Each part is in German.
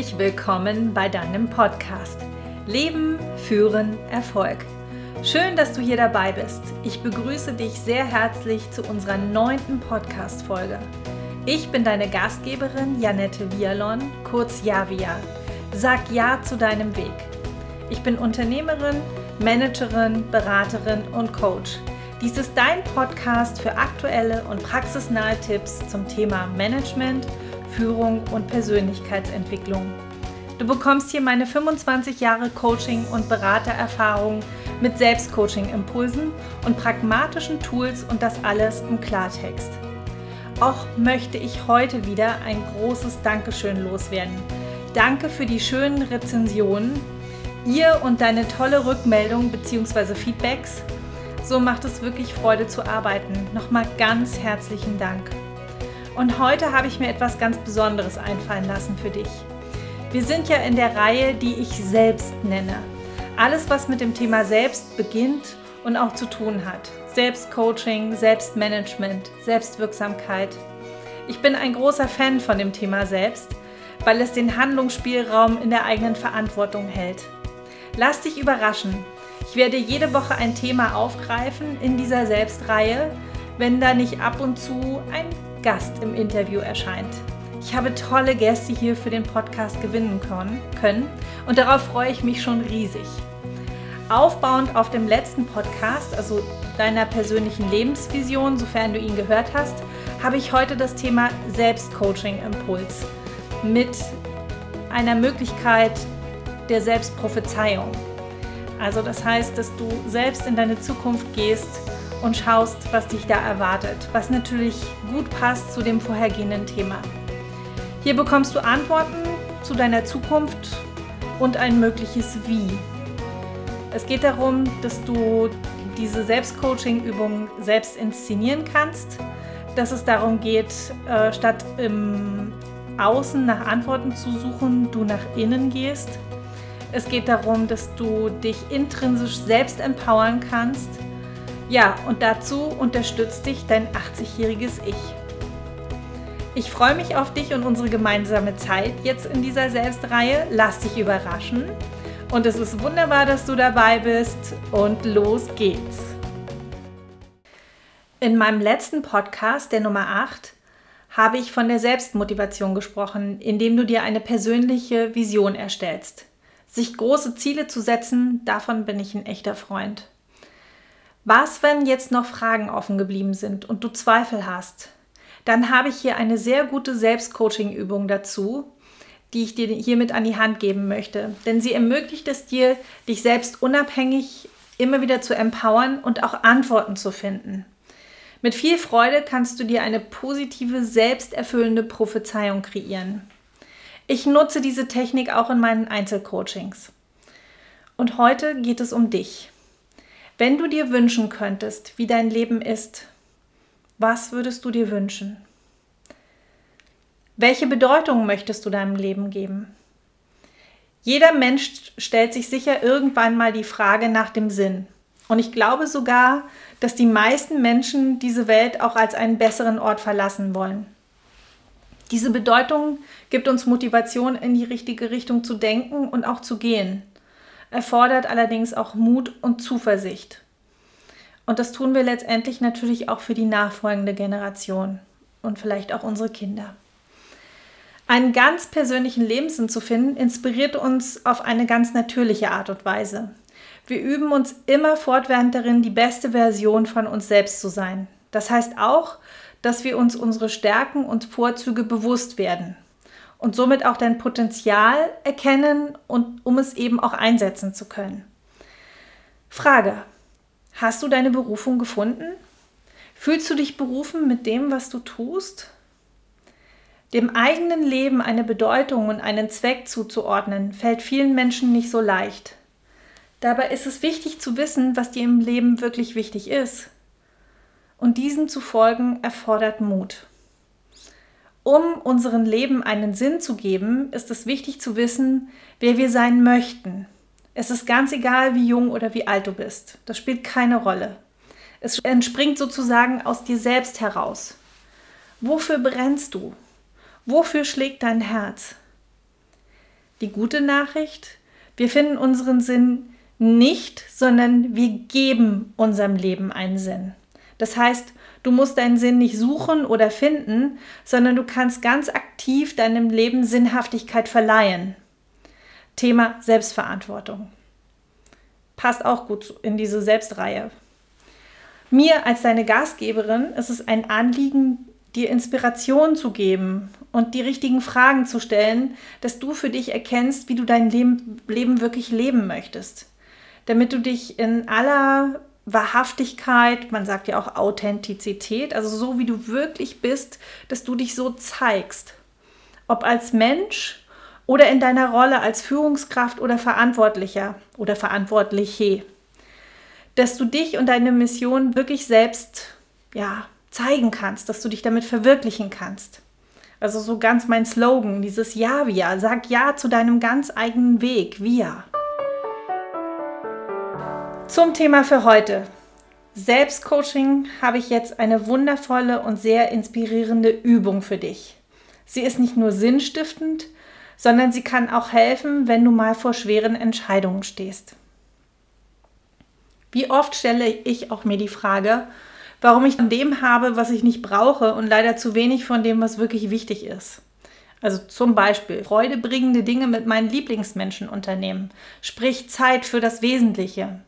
herzlich willkommen bei deinem Podcast Leben, Führen, Erfolg. Schön, dass du hier dabei bist. Ich begrüße dich sehr herzlich zu unserer neunten Podcast-Folge. Ich bin deine Gastgeberin Janette Vialon, kurz Javia. Sag Ja zu deinem Weg. Ich bin Unternehmerin, Managerin, Beraterin und Coach. Dies ist dein Podcast für aktuelle und praxisnahe Tipps zum Thema Management – Führung und Persönlichkeitsentwicklung. Du bekommst hier meine 25 Jahre Coaching- und Beratererfahrung mit Selbstcoaching-Impulsen und pragmatischen Tools und das alles im Klartext. Auch möchte ich heute wieder ein großes Dankeschön loswerden. Danke für die schönen Rezensionen, ihr und deine tolle Rückmeldung bzw. Feedbacks. So macht es wirklich Freude zu arbeiten. Nochmal ganz herzlichen Dank. Und heute habe ich mir etwas ganz Besonderes einfallen lassen für dich. Wir sind ja in der Reihe, die ich selbst nenne. Alles, was mit dem Thema Selbst beginnt und auch zu tun hat. Selbstcoaching, Selbstmanagement, Selbstwirksamkeit. Ich bin ein großer Fan von dem Thema Selbst, weil es den Handlungsspielraum in der eigenen Verantwortung hält. Lass dich überraschen. Ich werde jede Woche ein Thema aufgreifen in dieser Selbstreihe, wenn da nicht ab und zu ein Gast im Interview erscheint. Ich habe tolle Gäste hier für den Podcast gewinnen können und darauf freue ich mich schon riesig. Aufbauend auf dem letzten Podcast, also deiner persönlichen Lebensvision, sofern du ihn gehört hast, habe ich heute das Thema Selbstcoaching-Impuls mit einer Möglichkeit der Selbstprophezeiung. Also das heißt, dass du selbst in deine Zukunft gehst und schaust, was dich da erwartet, was natürlich gut passt zu dem vorhergehenden Thema. Hier bekommst du Antworten zu deiner Zukunft und ein mögliches Wie. Es geht darum, dass du diese Selbstcoaching-Übung selbst inszenieren kannst, dass es darum geht, äh, statt im Außen nach Antworten zu suchen, du nach innen gehst. Es geht darum, dass du dich intrinsisch selbst empowern kannst ja, und dazu unterstützt dich dein 80-jähriges Ich. Ich freue mich auf dich und unsere gemeinsame Zeit jetzt in dieser Selbstreihe. Lass dich überraschen. Und es ist wunderbar, dass du dabei bist. Und los geht's. In meinem letzten Podcast, der Nummer 8, habe ich von der Selbstmotivation gesprochen, indem du dir eine persönliche Vision erstellst. Sich große Ziele zu setzen, davon bin ich ein echter Freund. Was, wenn jetzt noch Fragen offen geblieben sind und du Zweifel hast? Dann habe ich hier eine sehr gute Selbstcoaching-Übung dazu, die ich dir hiermit an die Hand geben möchte. Denn sie ermöglicht es dir, dich selbst unabhängig immer wieder zu empowern und auch Antworten zu finden. Mit viel Freude kannst du dir eine positive, selbsterfüllende Prophezeiung kreieren. Ich nutze diese Technik auch in meinen Einzelcoachings. Und heute geht es um dich. Wenn du dir wünschen könntest, wie dein Leben ist, was würdest du dir wünschen? Welche Bedeutung möchtest du deinem Leben geben? Jeder Mensch stellt sich sicher irgendwann mal die Frage nach dem Sinn. Und ich glaube sogar, dass die meisten Menschen diese Welt auch als einen besseren Ort verlassen wollen. Diese Bedeutung gibt uns Motivation, in die richtige Richtung zu denken und auch zu gehen erfordert allerdings auch Mut und Zuversicht. Und das tun wir letztendlich natürlich auch für die nachfolgende Generation und vielleicht auch unsere Kinder. Einen ganz persönlichen Lebenssinn zu finden, inspiriert uns auf eine ganz natürliche Art und Weise. Wir üben uns immer fortwährend darin, die beste Version von uns selbst zu sein. Das heißt auch, dass wir uns unsere Stärken und Vorzüge bewusst werden und somit auch dein Potenzial erkennen und um es eben auch einsetzen zu können. Frage: Hast du deine Berufung gefunden? Fühlst du dich berufen mit dem, was du tust? Dem eigenen Leben eine Bedeutung und einen Zweck zuzuordnen, fällt vielen Menschen nicht so leicht. Dabei ist es wichtig zu wissen, was dir im Leben wirklich wichtig ist. Und diesem zu folgen erfordert Mut. Um unserem Leben einen Sinn zu geben, ist es wichtig zu wissen, wer wir sein möchten. Es ist ganz egal, wie jung oder wie alt du bist. Das spielt keine Rolle. Es entspringt sozusagen aus dir selbst heraus. Wofür brennst du? Wofür schlägt dein Herz? Die gute Nachricht, wir finden unseren Sinn nicht, sondern wir geben unserem Leben einen Sinn. Das heißt, du musst deinen Sinn nicht suchen oder finden, sondern du kannst ganz aktiv deinem Leben Sinnhaftigkeit verleihen. Thema Selbstverantwortung. Passt auch gut in diese Selbstreihe. Mir als deine Gastgeberin ist es ein Anliegen, dir Inspiration zu geben und die richtigen Fragen zu stellen, dass du für dich erkennst, wie du dein Leben, Leben wirklich leben möchtest. Damit du dich in aller Wahrhaftigkeit, man sagt ja auch Authentizität, also so wie du wirklich bist, dass du dich so zeigst. Ob als Mensch oder in deiner Rolle als Führungskraft oder Verantwortlicher oder Verantwortliche. Dass du dich und deine Mission wirklich selbst ja, zeigen kannst, dass du dich damit verwirklichen kannst. Also so ganz mein Slogan, dieses Ja, Via. Sag Ja zu deinem ganz eigenen Weg, Via. Zum Thema für heute. Selbstcoaching habe ich jetzt eine wundervolle und sehr inspirierende Übung für dich. Sie ist nicht nur sinnstiftend, sondern sie kann auch helfen, wenn du mal vor schweren Entscheidungen stehst. Wie oft stelle ich auch mir die Frage, warum ich von dem habe, was ich nicht brauche und leider zu wenig von dem, was wirklich wichtig ist. Also zum Beispiel freudebringende Dinge mit meinen Lieblingsmenschen unternehmen, sprich Zeit für das Wesentliche.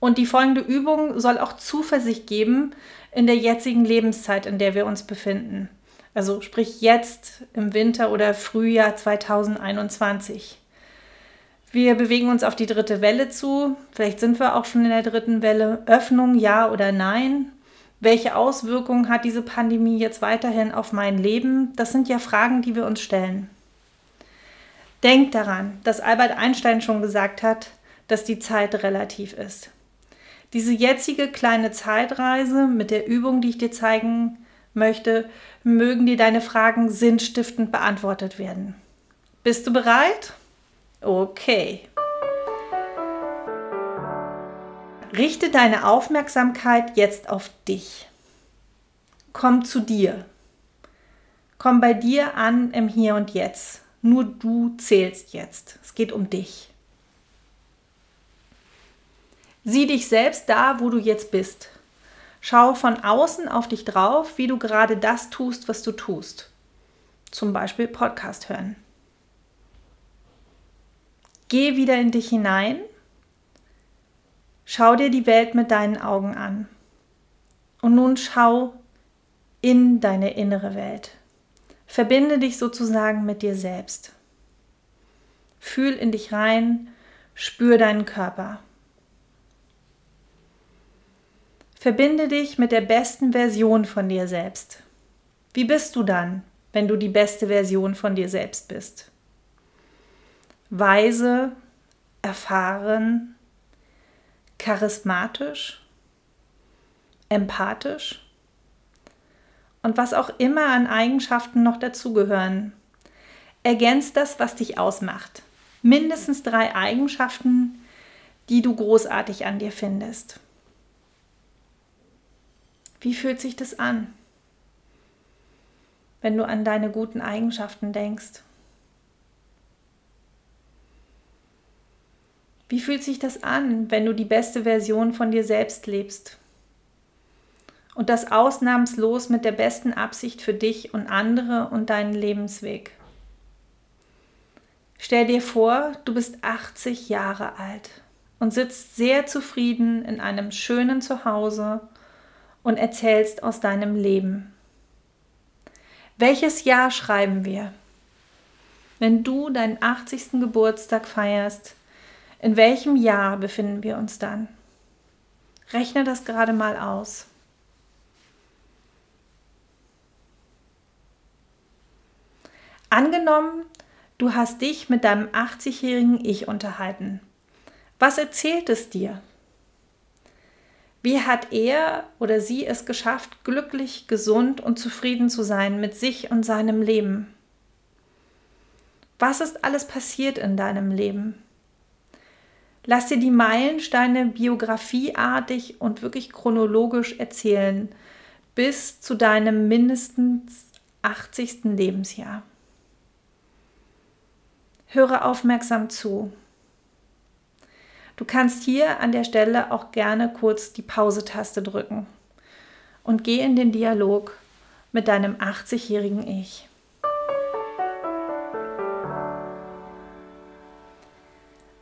Und die folgende Übung soll auch Zuversicht geben in der jetzigen Lebenszeit, in der wir uns befinden. Also sprich jetzt im Winter oder Frühjahr 2021. Wir bewegen uns auf die dritte Welle zu. Vielleicht sind wir auch schon in der dritten Welle. Öffnung, ja oder nein? Welche Auswirkungen hat diese Pandemie jetzt weiterhin auf mein Leben? Das sind ja Fragen, die wir uns stellen. Denk daran, dass Albert Einstein schon gesagt hat, dass die Zeit relativ ist. Diese jetzige kleine Zeitreise mit der Übung, die ich dir zeigen möchte, mögen dir deine Fragen sinnstiftend beantwortet werden. Bist du bereit? Okay. Richte deine Aufmerksamkeit jetzt auf dich. Komm zu dir. Komm bei dir an im Hier und Jetzt. Nur du zählst jetzt. Es geht um dich. Sieh dich selbst da, wo du jetzt bist. Schau von außen auf dich drauf, wie du gerade das tust, was du tust. Zum Beispiel Podcast hören. Geh wieder in dich hinein Schau dir die Welt mit deinen Augen an. Und nun schau in deine innere Welt. Verbinde dich sozusagen mit dir selbst. Fühl in dich rein, spür deinen Körper. Verbinde dich mit der besten Version von dir selbst. Wie bist du dann, wenn du die beste Version von dir selbst bist? Weise, erfahren, charismatisch, empathisch und was auch immer an Eigenschaften noch dazugehören. Ergänzt das, was dich ausmacht. Mindestens drei Eigenschaften, die du großartig an dir findest. Wie fühlt sich das an, wenn du an deine guten Eigenschaften denkst? Wie fühlt sich das an, wenn du die beste Version von dir selbst lebst? Und das ausnahmslos mit der besten Absicht für dich und andere und deinen Lebensweg. Stell dir vor, du bist 80 Jahre alt und sitzt sehr zufrieden in einem schönen Zuhause und erzählst aus deinem Leben. Welches Jahr schreiben wir? Wenn du deinen 80. Geburtstag feierst, in welchem Jahr befinden wir uns dann? Rechne das gerade mal aus. Angenommen, du hast dich mit deinem 80-jährigen Ich unterhalten. Was erzählt es dir? Wie hat er oder sie es geschafft, glücklich, gesund und zufrieden zu sein mit sich und seinem Leben? Was ist alles passiert in deinem Leben? Lass dir die Meilensteine biografieartig und wirklich chronologisch erzählen, bis zu deinem mindestens 80. Lebensjahr. Höre aufmerksam zu. Du kannst hier an der Stelle auch gerne kurz die Pause-Taste drücken und geh in den Dialog mit deinem 80-jährigen Ich.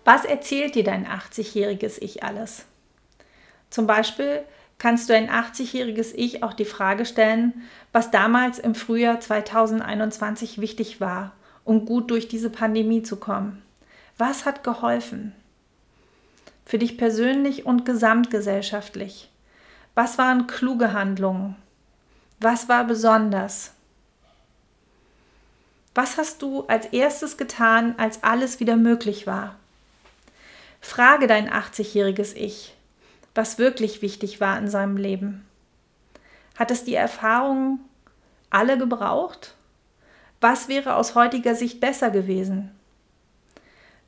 Was erzählt dir dein 80-jähriges Ich alles? Zum Beispiel kannst du ein 80-jähriges Ich auch die Frage stellen, was damals im Frühjahr 2021 wichtig war, um gut durch diese Pandemie zu kommen. Was hat geholfen? Für dich persönlich und gesamtgesellschaftlich. Was waren kluge Handlungen? Was war besonders? Was hast du als erstes getan, als alles wieder möglich war? Frage dein 80-jähriges Ich, was wirklich wichtig war in seinem Leben. Hat es die Erfahrungen alle gebraucht? Was wäre aus heutiger Sicht besser gewesen?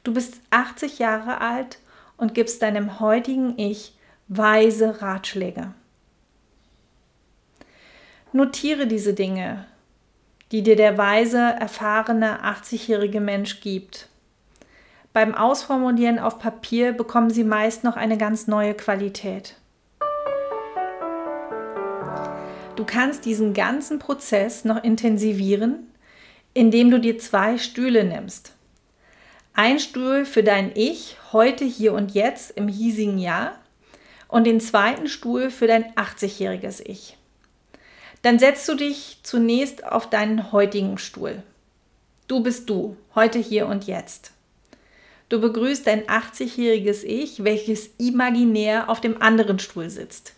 Du bist 80 Jahre alt und gibst deinem heutigen Ich weise Ratschläge. Notiere diese Dinge, die dir der weise, erfahrene 80-jährige Mensch gibt beim Ausformulieren auf Papier bekommen sie meist noch eine ganz neue Qualität. Du kannst diesen ganzen Prozess noch intensivieren, indem du dir zwei Stühle nimmst. Ein Stuhl für dein Ich heute, hier und jetzt im hiesigen Jahr und den zweiten Stuhl für dein 80-jähriges Ich. Dann setzt du dich zunächst auf deinen heutigen Stuhl. Du bist du, heute, hier und jetzt. Du begrüßt dein 80-jähriges Ich, welches imaginär auf dem anderen Stuhl sitzt.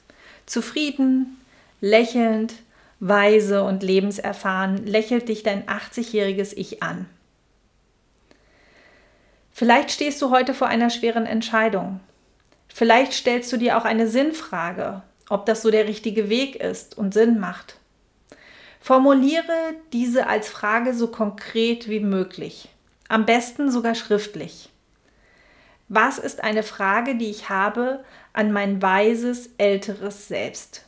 Zufrieden, lächelnd, weise und lebenserfahren lächelt dich dein 80-jähriges Ich an. Vielleicht stehst du heute vor einer schweren Entscheidung. Vielleicht stellst du dir auch eine Sinnfrage, ob das so der richtige Weg ist und Sinn macht. Formuliere diese als Frage so konkret wie möglich, am besten sogar schriftlich. Was ist eine Frage, die ich habe an mein weises, älteres Selbst?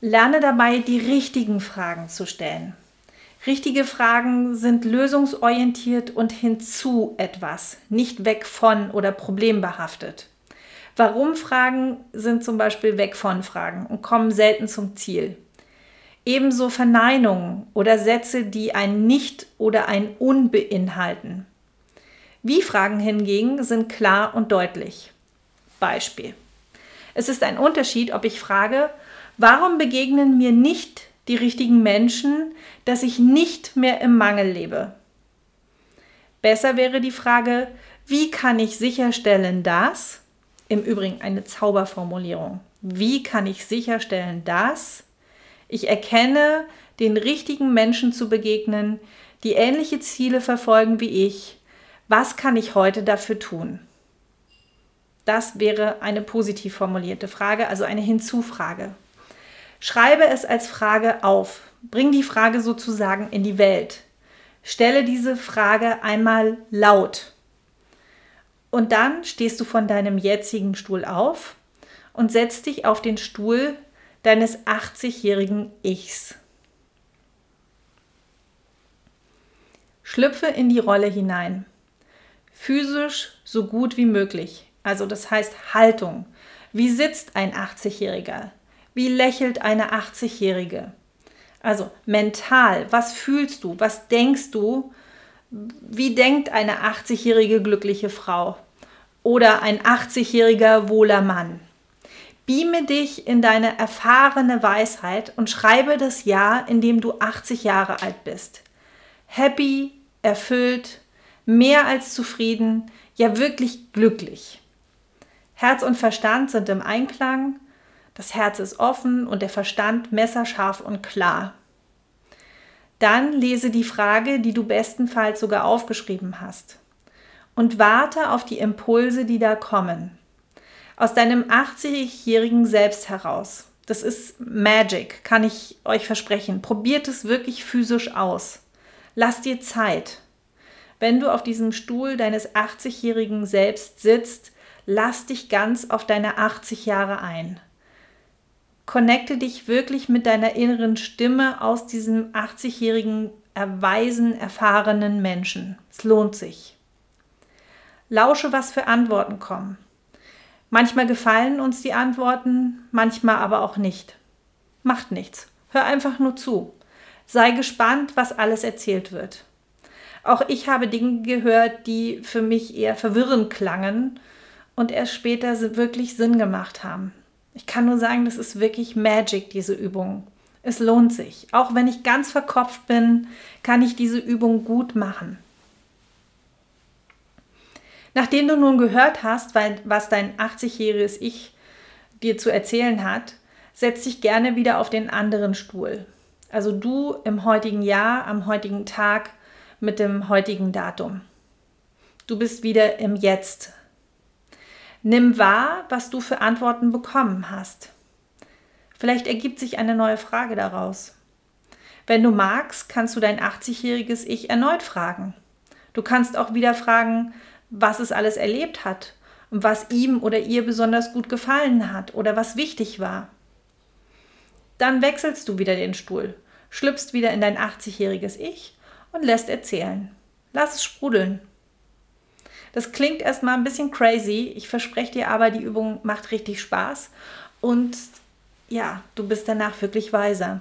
Lerne dabei, die richtigen Fragen zu stellen. Richtige Fragen sind lösungsorientiert und hinzu etwas, nicht weg von oder problembehaftet. Warum-Fragen sind zum Beispiel weg von Fragen und kommen selten zum Ziel. Ebenso Verneinungen oder Sätze, die ein Nicht oder ein Un beinhalten. Wie-Fragen hingegen sind klar und deutlich. Beispiel. Es ist ein Unterschied, ob ich frage, warum begegnen mir nicht die richtigen Menschen, dass ich nicht mehr im Mangel lebe? Besser wäre die Frage, wie kann ich sicherstellen, dass, im Übrigen eine Zauberformulierung, wie kann ich sicherstellen, dass ich erkenne, den richtigen Menschen zu begegnen, die ähnliche Ziele verfolgen wie ich was kann ich heute dafür tun? Das wäre eine positiv formulierte Frage, also eine Hinzufrage. Schreibe es als Frage auf. Bring die Frage sozusagen in die Welt. Stelle diese Frage einmal laut. Und dann stehst du von deinem jetzigen Stuhl auf und setzt dich auf den Stuhl deines 80-jährigen Ichs. Schlüpfe in die Rolle hinein physisch so gut wie möglich. Also das heißt Haltung. Wie sitzt ein 80-Jähriger? Wie lächelt eine 80-Jährige? Also mental, was fühlst du? Was denkst du? Wie denkt eine 80-jährige glückliche Frau? Oder ein 80-jähriger wohler Mann? Beame dich in deine erfahrene Weisheit und schreibe das Jahr, in dem du 80 Jahre alt bist. Happy, erfüllt, mehr als zufrieden, ja wirklich glücklich. Herz und Verstand sind im Einklang, das Herz ist offen und der Verstand messerscharf und klar. Dann lese die Frage, die du bestenfalls sogar aufgeschrieben hast. Und warte auf die Impulse, die da kommen. Aus deinem 80-jährigen Selbst heraus. Das ist Magic, kann ich euch versprechen. Probiert es wirklich physisch aus. Lass dir Zeit. Wenn du auf diesem Stuhl deines 80-jährigen Selbst sitzt, lass dich ganz auf deine 80 Jahre ein. Connecte dich wirklich mit deiner inneren Stimme aus diesem 80-jährigen erweisen, erfahrenen Menschen. Es lohnt sich. Lausche, was für Antworten kommen. Manchmal gefallen uns die Antworten, manchmal aber auch nicht. Macht nichts. Hör einfach nur zu. Sei gespannt, was alles erzählt wird. Auch ich habe Dinge gehört, die für mich eher verwirrend klangen und erst später wirklich Sinn gemacht haben. Ich kann nur sagen, das ist wirklich Magic, diese Übung. Es lohnt sich. Auch wenn ich ganz verkopft bin, kann ich diese Übung gut machen. Nachdem du nun gehört hast, was dein 80-jähriges Ich dir zu erzählen hat, setz dich gerne wieder auf den anderen Stuhl. Also du im heutigen Jahr, am heutigen Tag, mit dem heutigen Datum. Du bist wieder im Jetzt. Nimm wahr, was du für Antworten bekommen hast. Vielleicht ergibt sich eine neue Frage daraus. Wenn du magst, kannst du dein 80-jähriges Ich erneut fragen. Du kannst auch wieder fragen, was es alles erlebt hat und was ihm oder ihr besonders gut gefallen hat oder was wichtig war. Dann wechselst du wieder den Stuhl, schlüpfst wieder in dein 80-jähriges Ich und lässt erzählen. Lass es sprudeln. Das klingt erstmal ein bisschen crazy. Ich verspreche dir aber, die Übung macht richtig Spaß und ja, du bist danach wirklich weiser.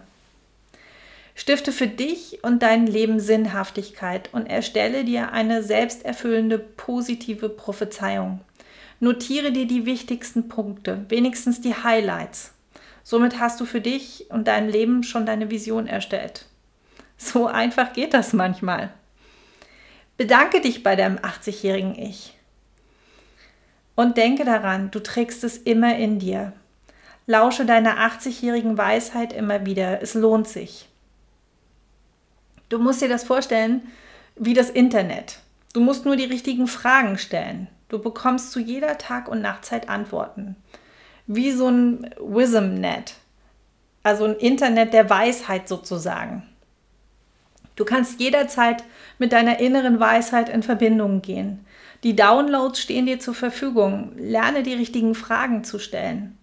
Stifte für dich und dein Leben Sinnhaftigkeit und erstelle dir eine selbsterfüllende positive Prophezeiung. Notiere dir die wichtigsten Punkte, wenigstens die Highlights. Somit hast du für dich und dein Leben schon deine Vision erstellt. So einfach geht das manchmal. Bedanke dich bei deinem 80-jährigen Ich. Und denke daran, du trägst es immer in dir. Lausche deiner 80-jährigen Weisheit immer wieder. Es lohnt sich. Du musst dir das vorstellen wie das Internet. Du musst nur die richtigen Fragen stellen. Du bekommst zu jeder Tag- und Nachtzeit Antworten wie so ein Wisdom-Net, also ein Internet der Weisheit sozusagen. Du kannst jederzeit mit deiner inneren Weisheit in Verbindung gehen. Die Downloads stehen dir zur Verfügung. Lerne die richtigen Fragen zu stellen.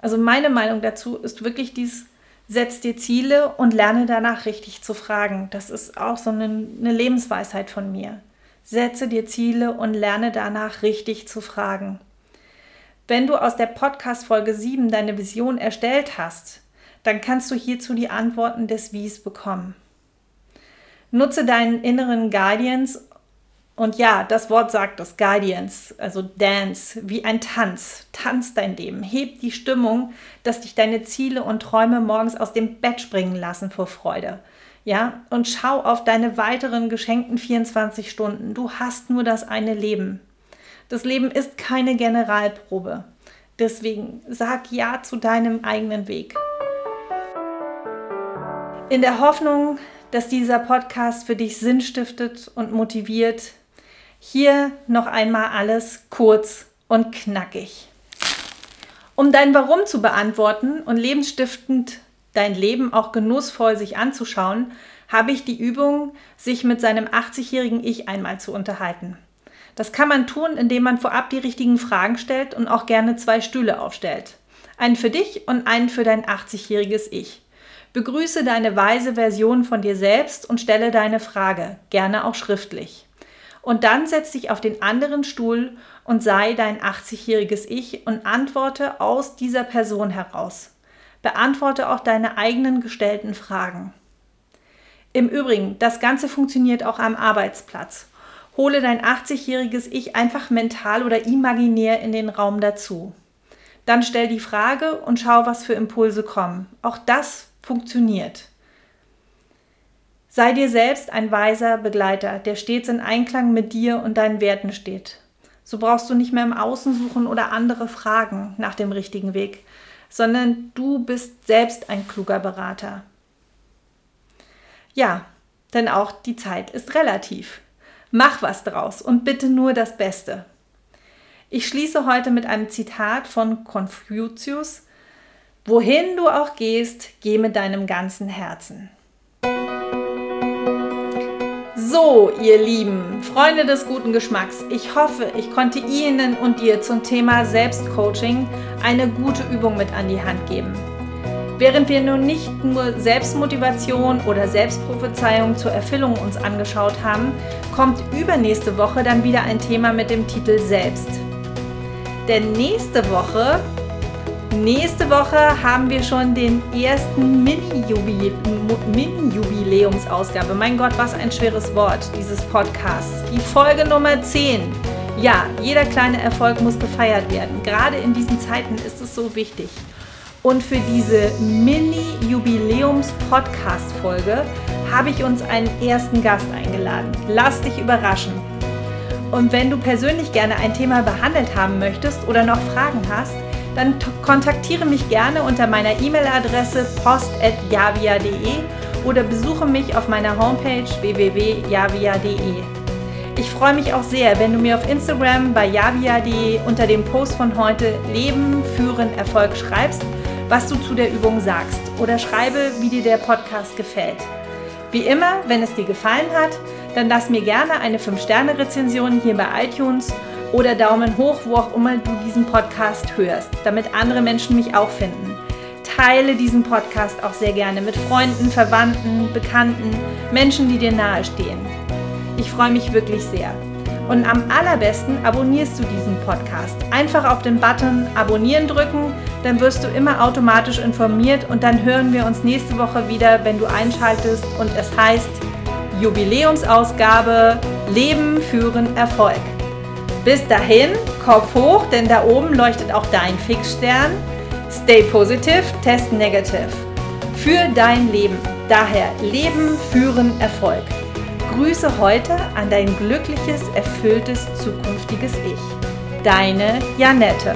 Also meine Meinung dazu ist wirklich dies, setz dir Ziele und lerne danach richtig zu fragen. Das ist auch so eine, eine Lebensweisheit von mir. Setze dir Ziele und lerne danach richtig zu fragen. Wenn du aus der Podcast-Folge 7 deine Vision erstellt hast, dann kannst du hierzu die Antworten des Wies bekommen. Nutze deinen inneren Guardians und ja, das Wort sagt das, Guardians, also Dance, wie ein Tanz. Tanz dein Leben, heb die Stimmung, dass dich deine Ziele und Träume morgens aus dem Bett springen lassen vor Freude. Ja, und schau auf deine weiteren geschenkten 24 Stunden. Du hast nur das eine Leben. Das Leben ist keine Generalprobe. Deswegen sag Ja zu deinem eigenen Weg. In der Hoffnung, dass dieser Podcast für dich Sinn stiftet und motiviert, hier noch einmal alles kurz und knackig. Um dein Warum zu beantworten und lebensstiftend dein Leben auch genussvoll sich anzuschauen, habe ich die Übung, sich mit seinem 80-jährigen Ich einmal zu unterhalten. Das kann man tun, indem man vorab die richtigen Fragen stellt und auch gerne zwei Stühle aufstellt. Einen für dich und einen für dein 80-jähriges Ich. Begrüße deine weise Version von dir selbst und stelle deine Frage, gerne auch schriftlich. Und dann setz dich auf den anderen Stuhl und sei dein 80-jähriges Ich und antworte aus dieser Person heraus. Beantworte auch deine eigenen gestellten Fragen. Im Übrigen, das Ganze funktioniert auch am Arbeitsplatz hole dein 80-jähriges Ich einfach mental oder imaginär in den Raum dazu. Dann stell die Frage und schau, was für Impulse kommen. Auch das funktioniert. Sei dir selbst ein weiser Begleiter, der stets in Einklang mit dir und deinen Werten steht. So brauchst du nicht mehr im Außen suchen oder andere fragen nach dem richtigen Weg, sondern du bist selbst ein kluger Berater. Ja, denn auch die Zeit ist relativ. Mach was draus und bitte nur das Beste. Ich schließe heute mit einem Zitat von Konfuzius. Wohin du auch gehst, geh mit deinem ganzen Herzen. So, ihr Lieben, Freunde des guten Geschmacks, ich hoffe, ich konnte Ihnen und dir zum Thema Selbstcoaching eine gute Übung mit an die Hand geben. Während wir nun nicht nur Selbstmotivation oder Selbstprophezeiung zur Erfüllung uns angeschaut haben, kommt übernächste Woche dann wieder ein Thema mit dem Titel Selbst. Denn nächste Woche, nächste Woche haben wir schon den ersten Mini-Jubiläumsausgabe. mein Gott, was ein schweres Wort dieses Podcasts. Die Folge Nummer 10. Ja, jeder kleine Erfolg muss gefeiert werden. Gerade in diesen Zeiten ist es so wichtig. Und für diese Mini-Jubiläums-Podcast-Folge habe ich uns einen ersten Gast eingeladen. Lass dich überraschen. Und wenn du persönlich gerne ein Thema behandelt haben möchtest oder noch Fragen hast, dann kontaktiere mich gerne unter meiner E-Mail-Adresse post.javia.de oder besuche mich auf meiner Homepage www.javia.de. Ich freue mich auch sehr, wenn du mir auf Instagram bei javia.de unter dem Post von heute Leben, Führen, Erfolg schreibst was du zu der Übung sagst oder schreibe, wie dir der Podcast gefällt. Wie immer, wenn es dir gefallen hat, dann lass mir gerne eine 5-Sterne-Rezension hier bei iTunes oder Daumen hoch, wo auch immer du diesen Podcast hörst, damit andere Menschen mich auch finden. Teile diesen Podcast auch sehr gerne mit Freunden, Verwandten, Bekannten, Menschen, die dir nahestehen. Ich freue mich wirklich sehr. Und am allerbesten abonnierst du diesen Podcast. Einfach auf den Button Abonnieren drücken, dann wirst du immer automatisch informiert und dann hören wir uns nächste Woche wieder, wenn du einschaltest und es heißt Jubiläumsausgabe Leben führen Erfolg. Bis dahin, Kopf hoch, denn da oben leuchtet auch dein Fixstern. Stay positive, test negative. Für dein Leben. Daher Leben führen Erfolg. Grüße heute an dein glückliches, erfülltes, zukünftiges Ich. Deine Janette.